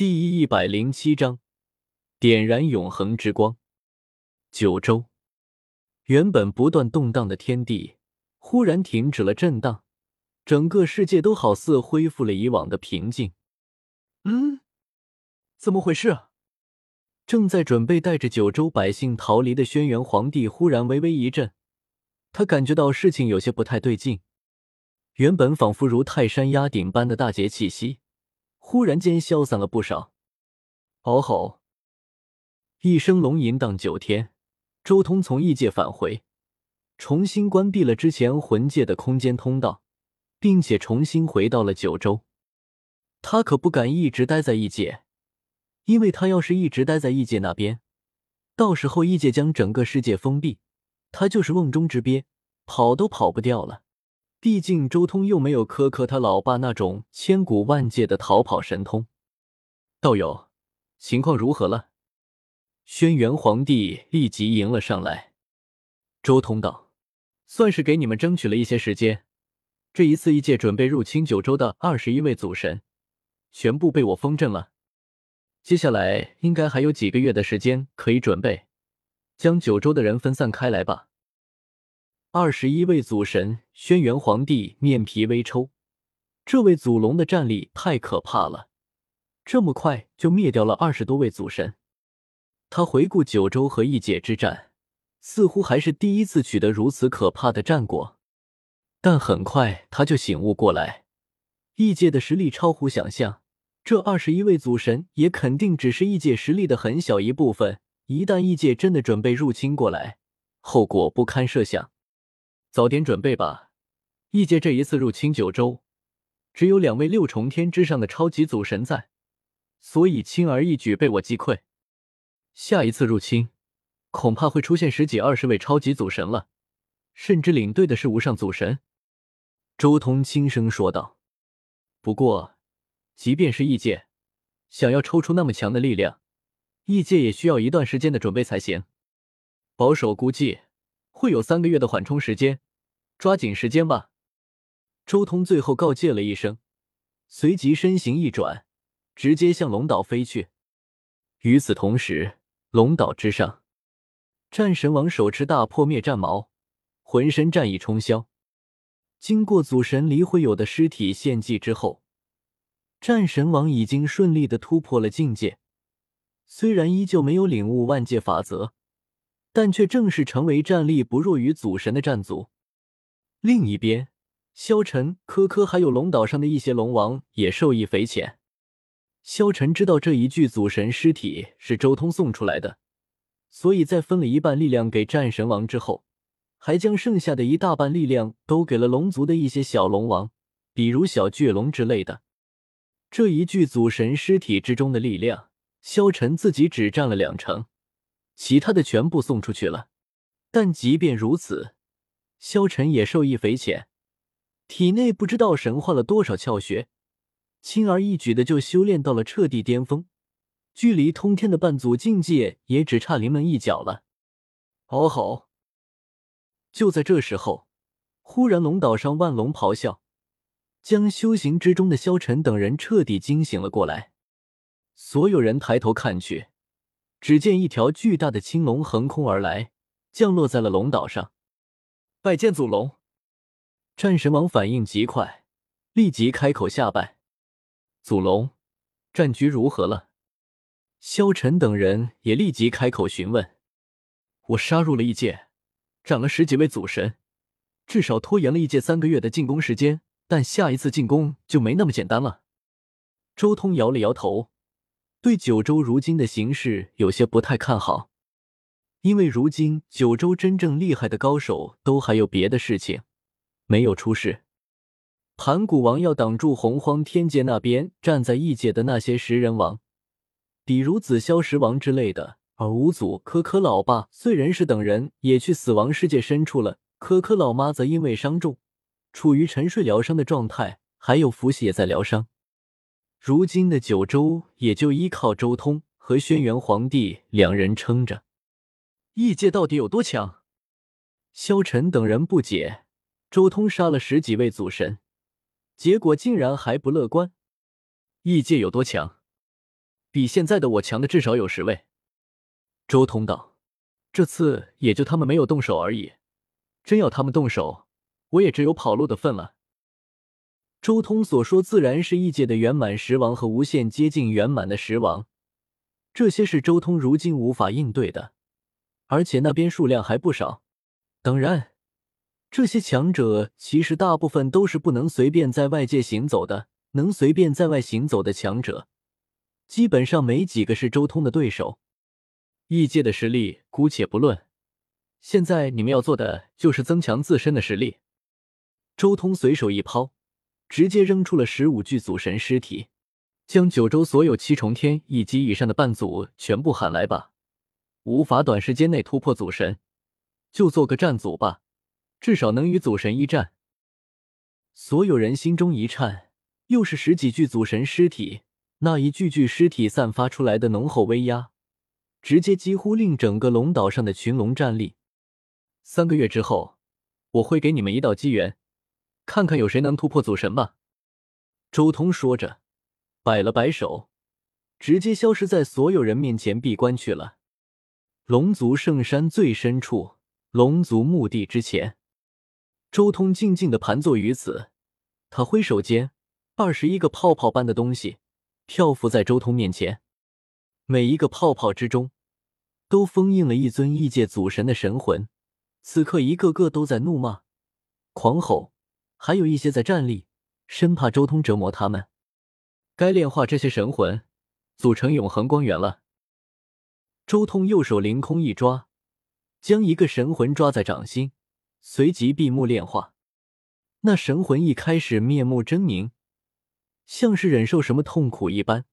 第一百零七章，点燃永恒之光。九州，原本不断动荡的天地忽然停止了震荡，整个世界都好似恢复了以往的平静。嗯，怎么回事？正在准备带着九州百姓逃离的轩辕皇帝忽然微微一震，他感觉到事情有些不太对劲。原本仿佛如泰山压顶般的大劫气息。忽然间消散了不少。嗷吼！一声龙吟荡九天，周通从异界返回，重新关闭了之前魂界的空间通道，并且重新回到了九州。他可不敢一直待在异界，因为他要是一直待在异界那边，到时候异界将整个世界封闭，他就是瓮中之鳖，跑都跑不掉了。毕竟周通又没有苛刻他老爸那种千古万界的逃跑神通。道友，情况如何了？轩辕皇帝立即迎了上来。周通道：“算是给你们争取了一些时间。这一次异界准备入侵九州的二十一位祖神，全部被我封镇了。接下来应该还有几个月的时间可以准备，将九州的人分散开来吧。”二十一位祖神，轩辕皇帝面皮微抽。这位祖龙的战力太可怕了，这么快就灭掉了二十多位祖神。他回顾九州和异界之战，似乎还是第一次取得如此可怕的战果。但很快他就醒悟过来，异界的实力超乎想象，这二十一位祖神也肯定只是异界实力的很小一部分。一旦异界真的准备入侵过来，后果不堪设想。早点准备吧，异界这一次入侵九州，只有两位六重天之上的超级祖神在，所以轻而易举被我击溃。下一次入侵，恐怕会出现十几二十位超级祖神了，甚至领队的是无上祖神。周通轻声说道。不过，即便是异界，想要抽出那么强的力量，异界也需要一段时间的准备才行。保守估计。会有三个月的缓冲时间，抓紧时间吧。周通最后告诫了一声，随即身形一转，直接向龙岛飞去。与此同时，龙岛之上，战神王手持大破灭战矛，浑身战意冲霄。经过祖神离会友的尸体献祭之后，战神王已经顺利的突破了境界，虽然依旧没有领悟万界法则。但却正是成为战力不弱于祖神的战族。另一边，萧晨、科科还有龙岛上的一些龙王也受益匪浅。萧晨知道这一具祖神尸体是周通送出来的，所以在分了一半力量给战神王之后，还将剩下的一大半力量都给了龙族的一些小龙王，比如小巨龙之类的。这一具祖神尸体之中的力量，萧晨自己只占了两成。其他的全部送出去了，但即便如此，萧晨也受益匪浅，体内不知道神化了多少窍穴，轻而易举的就修炼到了彻底巅峰，距离通天的半祖境界也只差临门一脚了。嗷吼！就在这时候，忽然龙岛上万龙咆哮，将修行之中的萧晨等人彻底惊醒了过来。所有人抬头看去。只见一条巨大的青龙横空而来，降落在了龙岛上。拜见祖龙！战神王反应极快，立即开口下拜。祖龙，战局如何了？萧晨等人也立即开口询问。我杀入了异界，斩了十几位祖神，至少拖延了异界三个月的进攻时间，但下一次进攻就没那么简单了。周通摇了摇头。对九州如今的形势有些不太看好，因为如今九州真正厉害的高手都还有别的事情没有出世。盘古王要挡住洪荒天界那边站在异界的那些食人王，比如紫霄石王之类的。而五祖、可可老爸、碎人氏等人也去死亡世界深处了。可可老妈则因为伤重，处于沉睡疗伤的状态，还有伏羲也在疗伤。如今的九州也就依靠周通和轩辕皇帝两人撑着。异界到底有多强？萧晨等人不解。周通杀了十几位祖神，结果竟然还不乐观。异界有多强？比现在的我强的至少有十位。周通道：“这次也就他们没有动手而已，真要他们动手，我也只有跑路的份了。”周通所说自然是异界的圆满十王和无限接近圆满的十王，这些是周通如今无法应对的，而且那边数量还不少。当然，这些强者其实大部分都是不能随便在外界行走的，能随便在外行走的强者，基本上没几个是周通的对手。异界的实力姑且不论，现在你们要做的就是增强自身的实力。周通随手一抛，直接扔出了十五具祖神尸体，将九州所有七重天以及以上的半祖全部喊来吧。无法短时间内突破祖神，就做个战祖吧，至少能与祖神一战。所有人心中一颤，又是十几具祖神尸体，那一具具尸体散发出来的浓厚威压。直接几乎令整个龙岛上的群龙战栗。三个月之后，我会给你们一道机缘，看看有谁能突破祖神吧。周通说着，摆了摆手，直接消失在所有人面前闭关去了。龙族圣山最深处，龙族墓地之前，周通静静的盘坐于此。他挥手间，二十一个泡泡般的东西漂浮在周通面前。每一个泡泡之中，都封印了一尊异界祖神的神魂。此刻，一个个都在怒骂、狂吼，还有一些在站立，生怕周通折磨他们。该炼化这些神魂，组成永恒光源了。周通右手凌空一抓，将一个神魂抓在掌心，随即闭目炼化。那神魂一开始面目狰狞，像是忍受什么痛苦一般。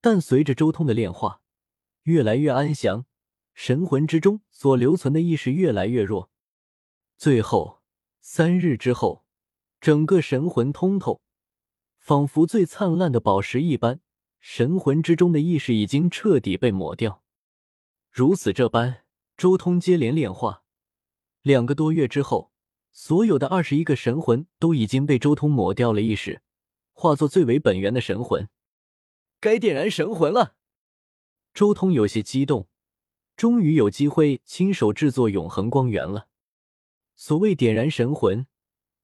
但随着周通的炼化，越来越安详，神魂之中所留存的意识越来越弱。最后三日之后，整个神魂通透，仿佛最灿烂的宝石一般，神魂之中的意识已经彻底被抹掉。如此这般，周通接连炼化两个多月之后，所有的二十一个神魂都已经被周通抹掉了意识，化作最为本源的神魂。该点燃神魂了，周通有些激动，终于有机会亲手制作永恒光源了。所谓点燃神魂，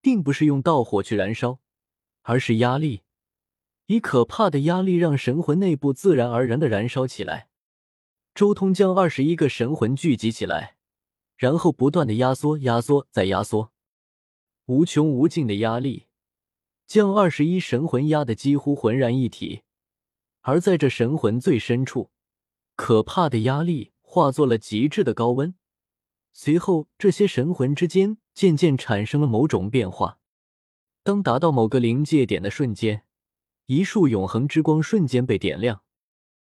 并不是用道火去燃烧，而是压力，以可怕的压力让神魂内部自然而然的燃烧起来。周通将二十一个神魂聚集起来，然后不断的压缩、压缩再压缩，无穷无尽的压力将二十一神魂压得几乎浑然一体。而在这神魂最深处，可怕的压力化作了极致的高温。随后，这些神魂之间渐渐产生了某种变化。当达到某个临界点的瞬间，一束永恒之光瞬间被点亮。